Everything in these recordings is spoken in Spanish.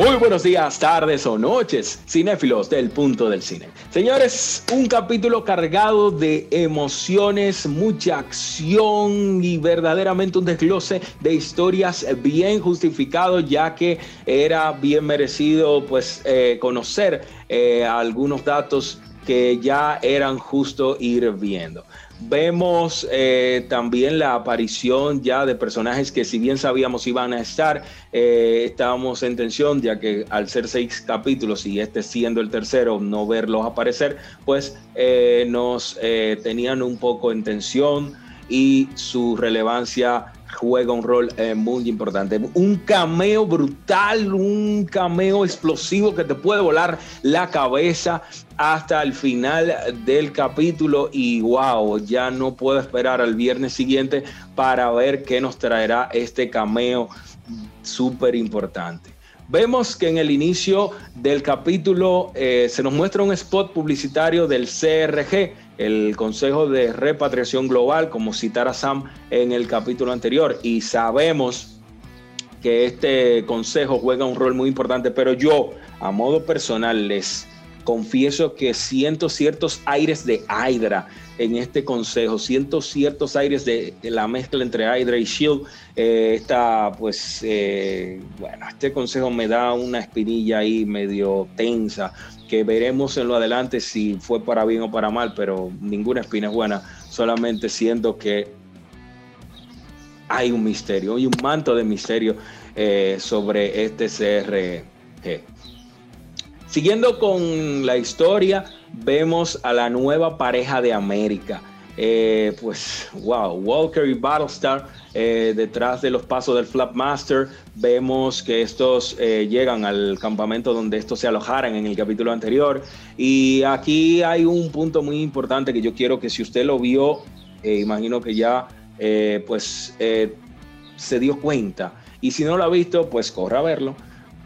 Muy buenos días, tardes o noches, cinéfilos del punto del cine. Señores, un capítulo cargado de emociones, mucha acción y verdaderamente un desglose de historias bien justificado, ya que era bien merecido pues eh, conocer eh, algunos datos que ya eran justo ir viendo. Vemos eh, también la aparición ya de personajes que si bien sabíamos iban a estar, eh, estábamos en tensión, ya que al ser seis capítulos y este siendo el tercero, no verlos aparecer, pues eh, nos tenían un poco en tensión y su relevancia juega un rol muy importante. Un cameo brutal, un cameo explosivo que te puede volar la cabeza hasta el final del capítulo y wow, ya no puedo esperar al viernes siguiente para ver qué nos traerá este cameo súper importante. Vemos que en el inicio del capítulo eh, se nos muestra un spot publicitario del CRG, el Consejo de Repatriación Global, como citara Sam en el capítulo anterior, y sabemos que este consejo juega un rol muy importante, pero yo, a modo personal, les confieso que siento ciertos aires de Hydra en este consejo, siento ciertos aires de, la mezcla entre Hydra y Shield. Eh, pues, eh, bueno, este consejo me da una espinilla ahí medio tensa, que veremos en lo adelante si fue para bien o para mal, pero ninguna espina es buena, solamente siento que hay un misterio, hay un manto de misterio eh, sobre este CRG. Siguiendo con la historia, vemos a la nueva pareja de América. Eh, pues, wow, Walker y Battlestar eh, detrás de los pasos del Flapmaster. Vemos que estos eh, llegan al campamento donde estos se alojaran en el capítulo anterior. Y aquí hay un punto muy importante que yo quiero que si usted lo vio, imagino que ya pues se dio cuenta. Y si no lo ha visto, pues corra a verlo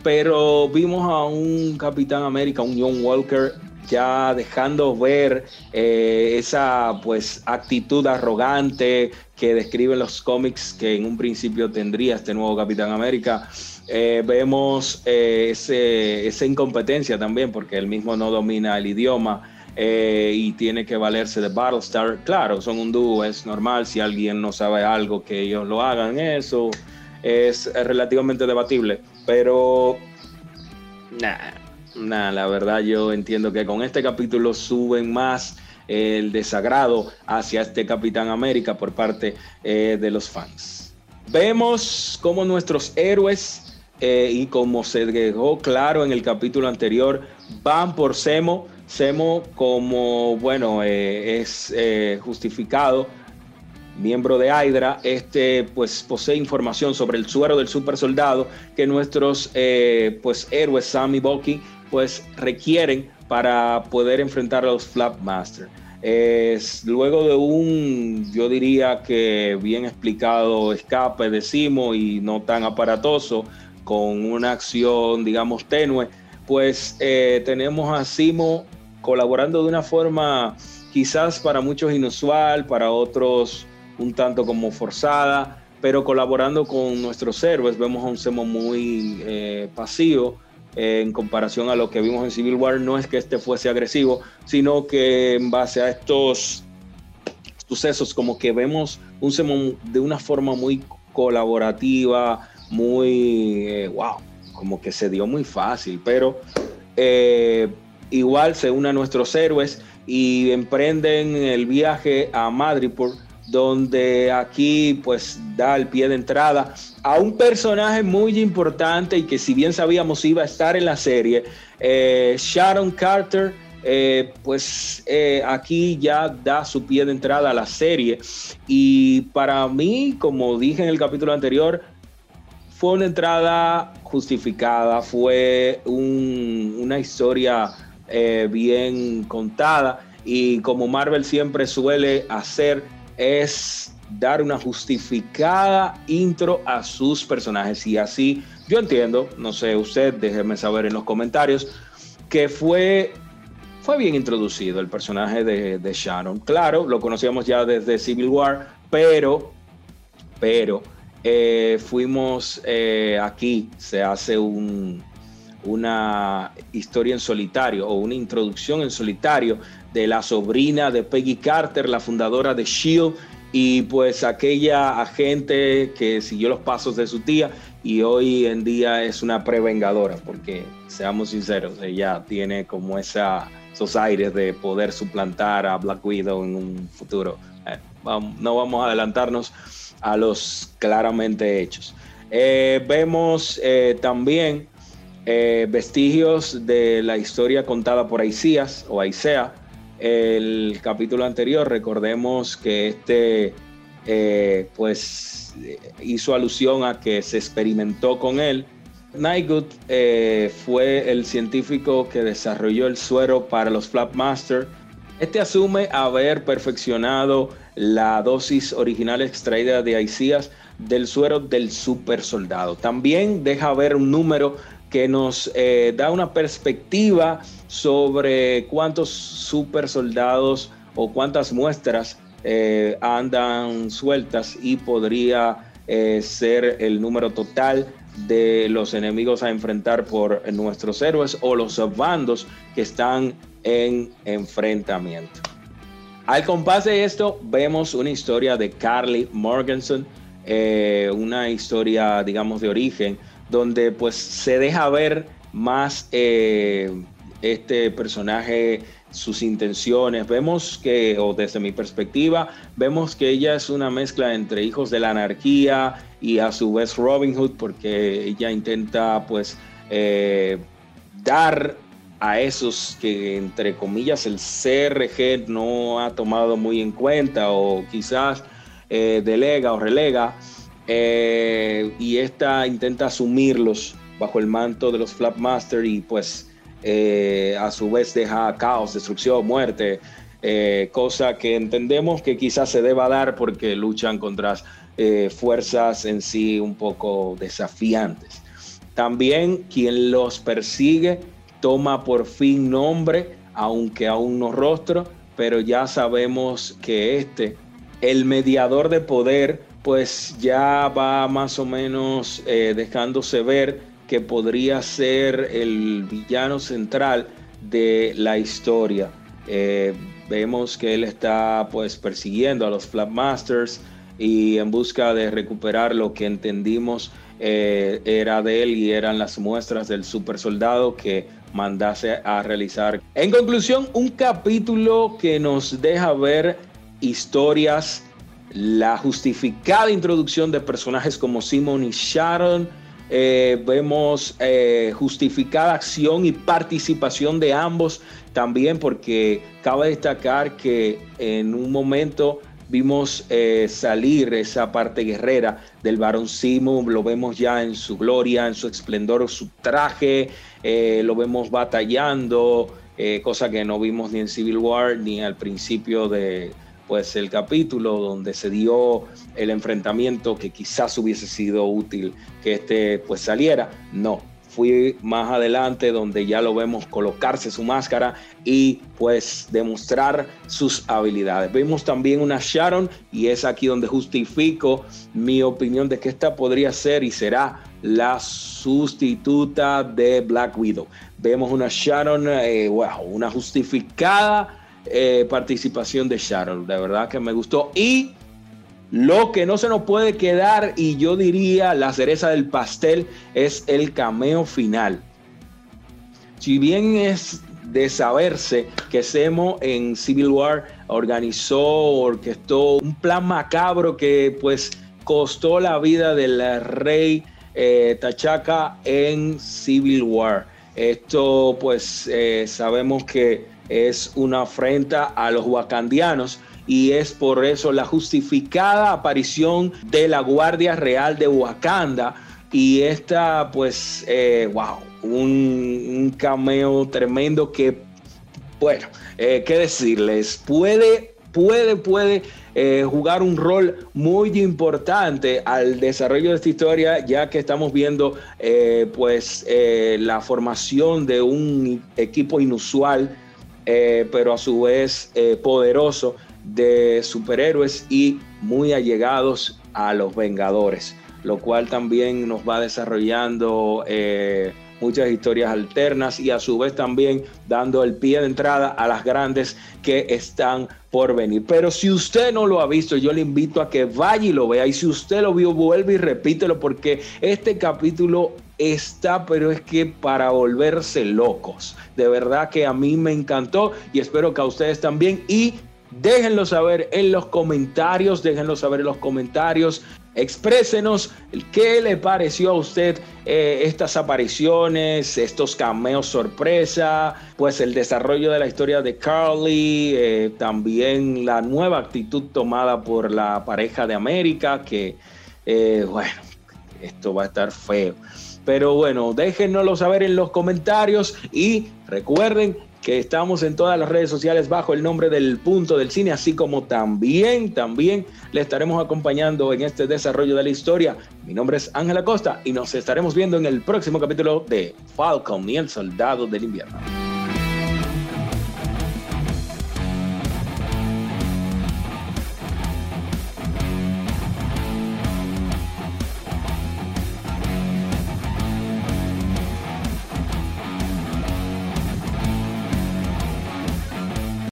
pero vimos a un Capitán América, un John Walker, ya dejando ver eh, esa pues actitud arrogante que describen los cómics que en un principio tendría este nuevo Capitán América. Eh, vemos eh, esa incompetencia también porque él mismo no domina el idioma. y tiene que valerse de Battlestar. Claro, son un dúo, es normal si alguien no sabe algo que ellos lo hagan, eso es relativamente debatible, pero nada, la verdad yo entiendo que con este capítulo suben más el desagrado hacia este Capitán América por parte eh, de los fans. Vemos cómo nuestros héroes, eh, y como se dejó claro en el capítulo anterior, van por Semo. Semo como, bueno, eh, es justificado miembro de Hydra, este pues posee información sobre el suero del super soldado que nuestros eh, pues héroes Sam y Bucky pues requieren para poder enfrentar a los Flapmaster. Es luego de un, yo diría que bien explicado escape de Simo y no tan aparatoso, con una acción, digamos, tenue, pues eh, tenemos a Simo colaborando de una forma quizás para muchos inusual, para otros un tanto como forzada, pero colaborando con nuestros héroes vemos a un Semo muy eh, pasivo eh, en comparación a lo que vimos en Civil War. No es que este fuese agresivo, sino que en base a estos sucesos como que vemos un Semo de una forma muy colaborativa, muy, wow, eh, como que se dio muy fácil, pero igual se une a nuestros héroes y emprenden el viaje a Madripoor donde aquí pues da el pie de entrada a un personaje muy importante y que si bien sabíamos iba a estar en la serie, eh, Sharon Carter, eh, pues eh, aquí ya da su pie de entrada a la serie. Y para mí, como dije en el capítulo anterior, fue una entrada justificada, fue una historia bien contada y como Marvel siempre suele hacer, es dar una justificada intro a sus personajes. Y así yo entiendo, no sé usted, déjeme saber en los comentarios, que fue, fue bien introducido el personaje de, Sharon. Claro, lo conocíamos ya desde Civil War, pero, pero eh, fuimos eh, aquí, se hace un, una historia en solitario o una introducción en solitario de la sobrina de Peggy Carter, la fundadora de Shield, y pues aquella agente que siguió los pasos de su tía y hoy en día es una prevengadora, porque seamos sinceros, ella tiene como esa, esos aires de poder suplantar a Black Widow en un futuro. Eh, no vamos a adelantarnos a los claramente hechos. Eh, vemos eh, también vestigios de la historia contada por Aisías o Aisea, el capítulo anterior, recordemos que este eh, pues hizo alusión a que se experimentó con él. Nygood eh, fue el científico que desarrolló el suero para los Flapmaster. Este asume haber perfeccionado la dosis original extraída de Aisías del suero del super soldado. También deja ver un número que nos eh, da una perspectiva sobre cuántos super soldados o cuántas muestras eh, andan sueltas y podría eh, ser el número total de los enemigos a enfrentar por nuestros héroes o los bandos que están en enfrentamiento. Al compás de esto, vemos una historia de Carly Morganson, una historia, digamos, de origen donde pues se deja ver más eh, este personaje, sus intenciones. Vemos que, o desde mi perspectiva, vemos que ella es una mezcla entre hijos de la anarquía y a su vez Robin Hood, porque ella intenta pues eh, dar a esos que entre comillas el CRG no ha tomado muy en cuenta o quizás eh, delega o relega eh, y esta intenta asumirlos bajo el manto de los Flapmaster y pues eh, a su vez deja caos, destrucción, muerte, eh, cosa que entendemos que quizás se deba dar porque luchan contra fuerzas en sí un poco desafiantes. También quien los persigue toma por fin nombre, aunque aún no rostro, pero ya sabemos que este, el mediador de poder, pues ya va más o menos eh, dejándose ver que podría ser el villano central de la historia. Eh, vemos que él está pues persiguiendo a los Flapmasters y en busca de recuperar lo que entendimos eh, era de él y eran las muestras del super soldado que mandase a realizar. En conclusión, un capítulo que nos deja ver historias la justificada introducción de personajes como Simon y Sharon, eh, vemos eh, justificada acción y participación de ambos también porque cabe destacar que en un momento vimos eh, salir esa parte guerrera del varón Simon, lo vemos ya en su gloria, en su esplendor, su traje, lo vemos batallando, cosa que no vimos ni en Civil War ni al principio de, pues el capítulo donde se dio el enfrentamiento que quizás hubiese sido útil que este pues saliera. No, fui más adelante donde ya lo vemos colocarse su máscara y pues demostrar sus habilidades. Vemos también una Sharon y es aquí donde justifico mi opinión de que esta podría ser y será la sustituta de Black Widow. Vemos una Sharon, eh, wow, una justificada eh, participación de Sharon. De verdad que me gustó. Y lo que no se nos puede quedar, y yo diría la cereza del pastel, es el cameo final. Si bien es de saberse que Semo en Civil War organizó, orquestó un plan macabro que pues costó la vida del rey eh, Tachaca en Civil War. Esto pues eh, sabemos que es una afrenta a los wakandianos y es por eso la justificada aparición de la Guardia Real de Wakanda y esta pues eh, wow un, cameo tremendo que bueno eh, qué decirles puede puede puede eh, jugar un rol muy importante al desarrollo de esta historia, ya que estamos viendo pues la formación de un equipo inusual eh, pero a su vez eh, poderoso de superhéroes y muy allegados a los Vengadores, lo cual también nos va desarrollando eh, muchas historias alternas y a su vez también dando el pie de entrada a las grandes que están por venir. Pero si usted no lo ha visto, yo le invito a que vaya y lo vea. Y si usted lo vio, vuelve y repítelo porque este capítulo está, pero es que para volverse locos. De verdad que a mí me encantó y espero que a ustedes también. Y déjenlo saber en los comentarios, déjenlo saber en los comentarios. Exprésenos qué le pareció a usted eh, estas apariciones, estos cameos sorpresa, pues el desarrollo de la historia de Carly, eh, también la nueva actitud tomada por la pareja de América, que eh, bueno, esto va a estar feo. Pero bueno, déjenoslo saber en los comentarios y recuerden que estamos en todas las redes sociales bajo el nombre del Punto del Cine, así como también, también le estaremos acompañando en este desarrollo de la historia. Mi nombre es Ángela Costa y nos estaremos viendo en el próximo capítulo de Falcon y el Soldado del Invierno.